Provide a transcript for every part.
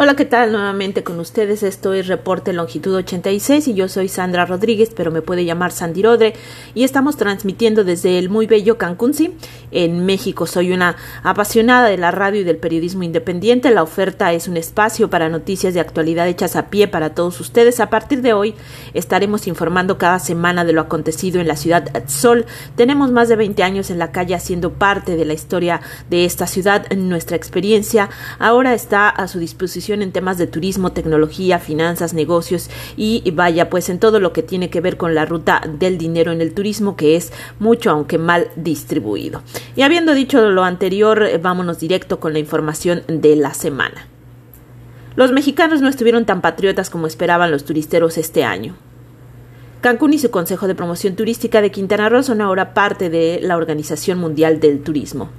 Hola, ¿qué tal? Nuevamente con ustedes. Esto es Reporte Longitud 86 y yo soy Sandra Rodríguez, pero me puede llamar Sandy Rodre. Y estamos transmitiendo desde el muy bello Cancún, sí, en México. Soy una apasionada de la radio y del periodismo independiente. La oferta es un espacio para noticias de actualidad hechas a pie para todos ustedes. A partir de hoy estaremos informando cada semana de lo acontecido en la ciudad Sol. Tenemos más de 20 años en la calle haciendo parte de la historia de esta ciudad. Nuestra experiencia ahora está a su disposición en temas de turismo, tecnología, finanzas, negocios y vaya, pues en todo lo que tiene que ver con la ruta del dinero en el turismo, que es mucho, aunque mal distribuido. Y habiendo dicho lo anterior, eh, vámonos directo con la información de la semana. Los mexicanos no estuvieron tan patriotas como esperaban los turisteros este año. Cancún y su Consejo de Promoción Turística de Quintana Roo son ahora parte de la Organización Mundial del Turismo.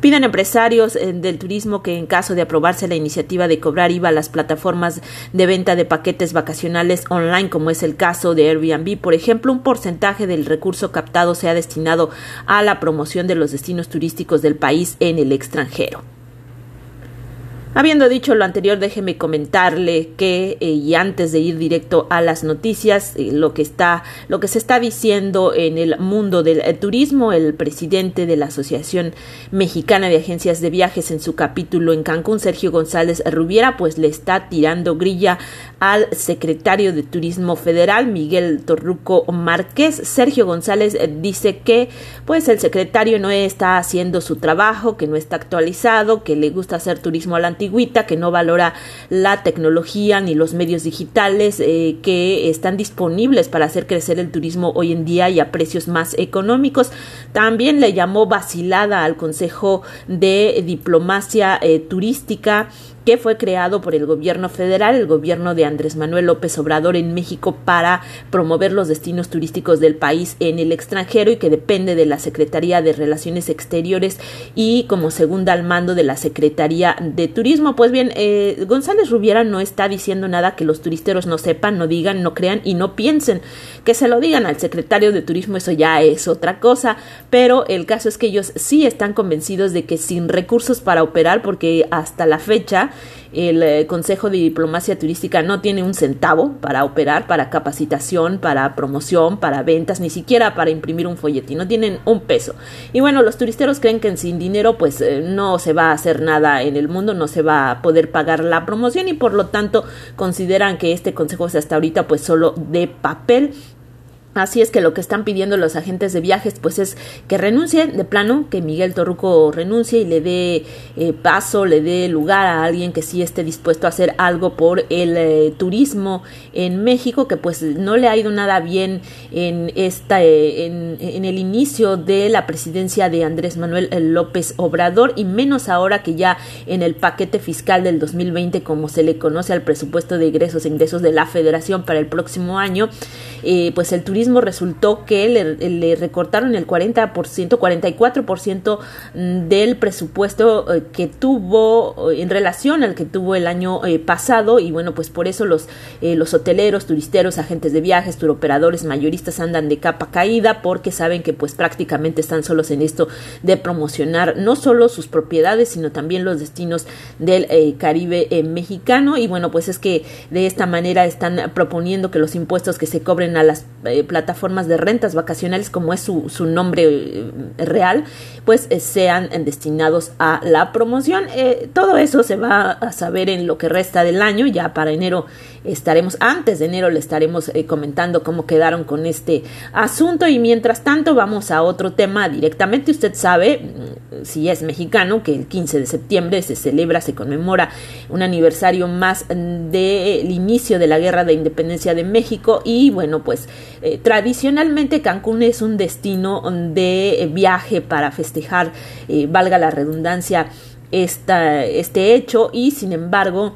Piden empresarios eh, del turismo que en caso de aprobarse la iniciativa de cobrar IVA a las plataformas de venta de paquetes vacacionales online, como es el caso de Airbnb, por ejemplo, un porcentaje del recurso captado sea destinado a la promoción de los destinos turísticos del país en el extranjero. Habiendo dicho lo anterior, déjeme comentarle que eh, y antes de ir directo a las noticias, eh, lo que está, lo que se está diciendo en el mundo del eh, turismo, el presidente de la Asociación Mexicana de Agencias de Viajes en su capítulo en Cancún, Sergio González Rubiera, pues le está tirando grilla al secretario de Turismo Federal, Miguel Torruco Márquez. Sergio González dice que pues el secretario no está haciendo su trabajo, que no está actualizado, que le gusta hacer turismo a la que no valora la tecnología ni los medios digitales eh, que están disponibles para hacer crecer el turismo hoy en día y a precios más económicos. También le llamó vacilada al Consejo de Diplomacia eh, Turística que fue creado por el gobierno federal, el gobierno de Andrés Manuel López Obrador en México para promover los destinos turísticos del país en el extranjero y que depende de la Secretaría de Relaciones Exteriores y como segunda al mando de la Secretaría de Turismo. Pues bien, eh, González Rubiera no está diciendo nada que los turisteros no sepan, no digan, no crean y no piensen. Que se lo digan al secretario de Turismo, eso ya es otra cosa, pero el caso es que ellos sí están convencidos de que sin recursos para operar, porque hasta la fecha el eh, Consejo de Diplomacia Turística no tiene un centavo para operar, para capacitación, para promoción, para ventas, ni siquiera para imprimir un folletín, no tienen un peso. Y bueno, los turisteros creen que sin dinero pues eh, no se va a hacer nada en el mundo, no se va a poder pagar la promoción y por lo tanto consideran que este consejo es hasta ahorita pues solo de papel Así es que lo que están pidiendo los agentes de viajes pues es que renuncie de plano, que Miguel Torruco renuncie y le dé eh, paso, le dé lugar a alguien que sí esté dispuesto a hacer algo por el eh, turismo en México, que pues no le ha ido nada bien en esta eh, en, el inicio de la presidencia de Andrés Manuel López Obrador y menos ahora que ya en el paquete fiscal del 2020 como se le conoce al presupuesto de ingresos e ingresos de la Federación para el próximo año, pues el turismo resultó que le, recortaron el 40%, 44% del presupuesto eh, que tuvo eh, en relación al que tuvo el año eh, pasado. Y bueno, pues por eso los, los hoteleros, turisteros, agentes de viajes, turoperadores, mayoristas andan de capa caída porque saben que pues prácticamente están solos en esto de promocionar no solo sus propiedades, sino también los destinos del Caribe mexicano. Y bueno, pues es que de esta manera están proponiendo que los impuestos que se cobren a las plataformas de rentas vacacionales, como es su, su nombre eh, real, pues eh, sean destinados a la promoción. Eh, todo eso se va a saber en lo que resta del año, ya para enero estaremos, antes de enero le estaremos comentando cómo quedaron con este asunto y mientras tanto vamos a otro tema directamente. Usted sabe, si es mexicano, que el 15 de septiembre se celebra, se conmemora un aniversario más del inicio de la guerra de independencia de México. Y bueno, pues Tradicionalmente Cancún es un destino de viaje para festejar, eh, valga la redundancia, esta, este hecho. Y sin embargo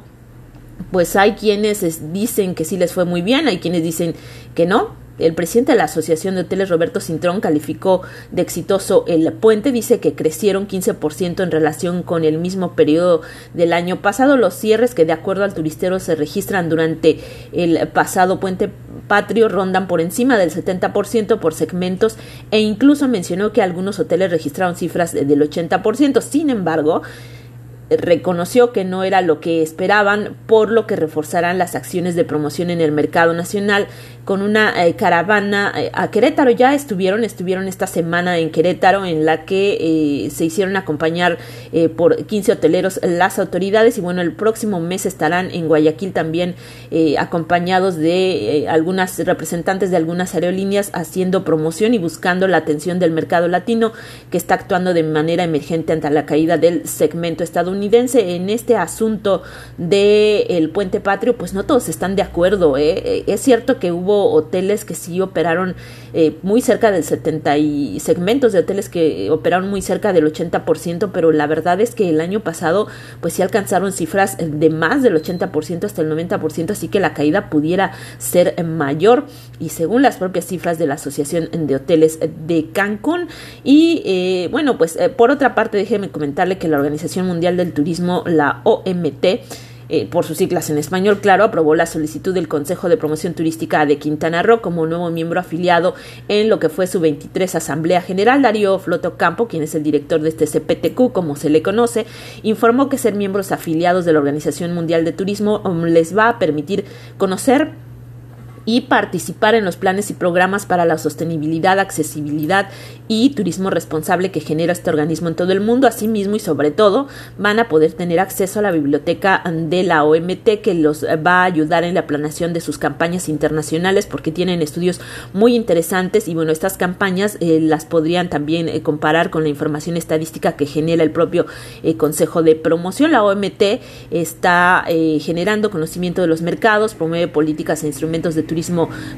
pues hay quienes dicen que sí les fue muy bien, hay quienes dicen que no, el presidente de la Asociación de Hoteles, Roberto Cintrón, calificó de exitoso el puente. Dice que crecieron 15% en relación con el mismo periodo del año pasado. Los cierres que, de acuerdo al turistero, se registran durante el pasado puente patrio rondan por encima del 70% por segmentos e incluso mencionó que algunos hoteles registraron cifras del 80%. Sin embargo, reconoció que no era lo que esperaban, por lo que reforzarán las acciones de promoción en el mercado nacional con una eh, caravana eh, a Querétaro. Ya estuvieron, estuvieron esta semana en Querétaro en la que eh, se hicieron acompañar por 15 hoteleros las autoridades y bueno, el próximo mes estarán en Guayaquil también acompañados de algunas representantes de algunas aerolíneas haciendo promoción y buscando la atención del mercado latino que está actuando de manera emergente ante la caída del segmento estadounidense en este asunto del el puente patrio, pues no todos están de acuerdo. Es cierto que hubo hoteles que sí operaron eh, muy cerca del 70 y segmentos de hoteles que operaron muy cerca del 80%, pero la verdad es que el año pasado pues sí alcanzaron cifras de más del 80% hasta el 90%, así que la caída pudiera ser mayor y según las propias cifras de la Asociación de Hoteles de Cancún y eh, bueno pues eh, por otra parte déjeme comentarle que la Organización Mundial del Turismo, la OMT, eh, por sus siglas en español, claro, aprobó la solicitud del Consejo de Promoción Turística de Quintana Roo como nuevo miembro afiliado en lo que fue su 23 Asamblea General. Darío Floto Campo, quien es el director de este CPTQ, como se le conoce, informó que ser miembros afiliados de la Organización Mundial de Turismo um, les va a permitir conocer y participar en los planes y programas para la sostenibilidad, accesibilidad y turismo responsable que genera este organismo en todo el mundo. Asimismo y sobre todo van a poder tener acceso a la biblioteca de la OMT que los va a ayudar en la planeación de sus campañas internacionales porque tienen estudios muy interesantes y bueno, estas campañas eh, las podrían también eh, comparar con la información estadística que genera el propio eh, Consejo de Promoción. La OMT está generando conocimiento de los mercados, promueve políticas e instrumentos de turismo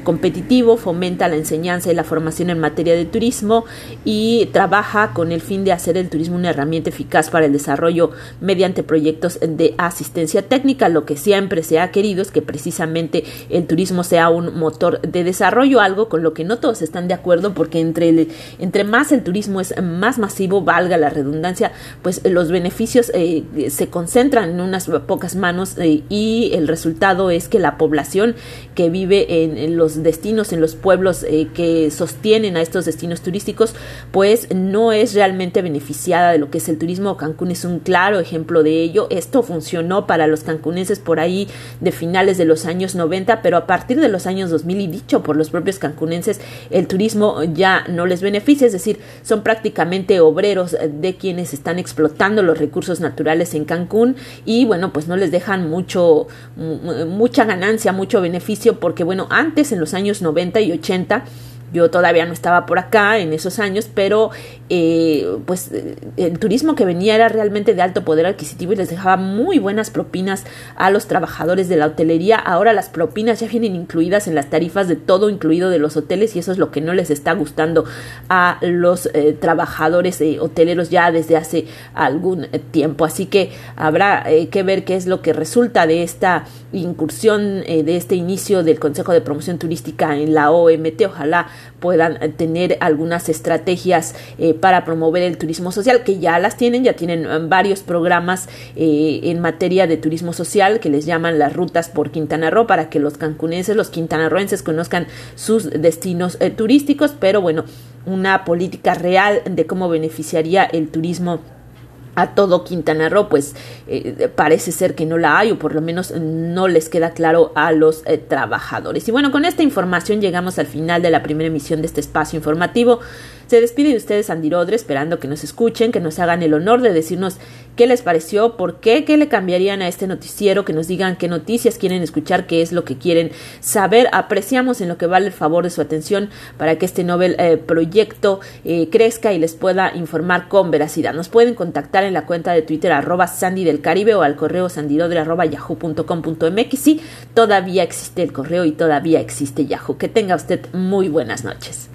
competitivo, fomenta la enseñanza y la formación en materia de turismo y trabaja con el fin de hacer el turismo una herramienta eficaz para el desarrollo mediante proyectos de asistencia técnica. Lo que siempre se ha querido es que precisamente el turismo sea un motor de desarrollo, algo con lo que no todos están de acuerdo porque entre, entre más el turismo es más masivo, valga la redundancia, pues los beneficios eh, se concentran en unas pocas manos eh, y el resultado es que la población que vive en, los destinos, en los pueblos eh, que sostienen a estos destinos turísticos, pues no es realmente beneficiada de lo que es el turismo. Cancún es un claro ejemplo de ello. Esto funcionó para los cancunenses por ahí de finales de los años 90, pero a partir de los años 2000 y dicho por los propios cancunenses, el turismo ya no les beneficia, es decir, son prácticamente obreros de quienes están explotando los recursos naturales en Cancún y bueno, pues no les dejan mucho mucha ganancia, mucho beneficio porque bueno, bueno, antes en los años 90 y 80 yo todavía no estaba por acá en esos años, pero eh, pues el turismo que venía era realmente de alto poder adquisitivo y les dejaba muy buenas propinas a los trabajadores de la hotelería. Ahora las propinas ya vienen incluidas en las tarifas de todo incluido de los hoteles y eso es lo que no les está gustando a los eh, trabajadores eh, hoteleros ya desde hace algún tiempo. Así que habrá que ver qué es lo que resulta de esta incursión, de este inicio del Consejo de Promoción Turística en la OMT. Ojalá puedan tener algunas estrategias eh, para promover el turismo social, que ya las tienen, ya tienen eh, varios programas eh, en materia de turismo social que les llaman las rutas por Quintana Roo para que los cancunenses, los quintanarroenses conozcan sus destinos turísticos, pero bueno, una política real de cómo beneficiaría el turismo a todo Quintana Roo, pues eh, parece ser que no la hay o por lo menos no les queda claro a los eh, trabajadores. Y bueno, con esta información llegamos al final de la primera emisión de este espacio informativo. Se despide de ustedes Andy Rodre, esperando que nos escuchen, que nos hagan el honor de decirnos qué les pareció, por qué, qué le cambiarían a este noticiero, que nos digan qué noticias quieren escuchar, qué es lo que quieren saber. Apreciamos en lo que vale el favor de su atención para que este Nobel eh, proyecto eh, crezca y les pueda informar con veracidad. Nos pueden contactar en la cuenta de Twitter arroba Sandy del Caribe o al correo sandidodre arroba yahoo.com.mx. Todavía existe el correo y todavía existe Yahoo. Que tenga usted muy buenas noches.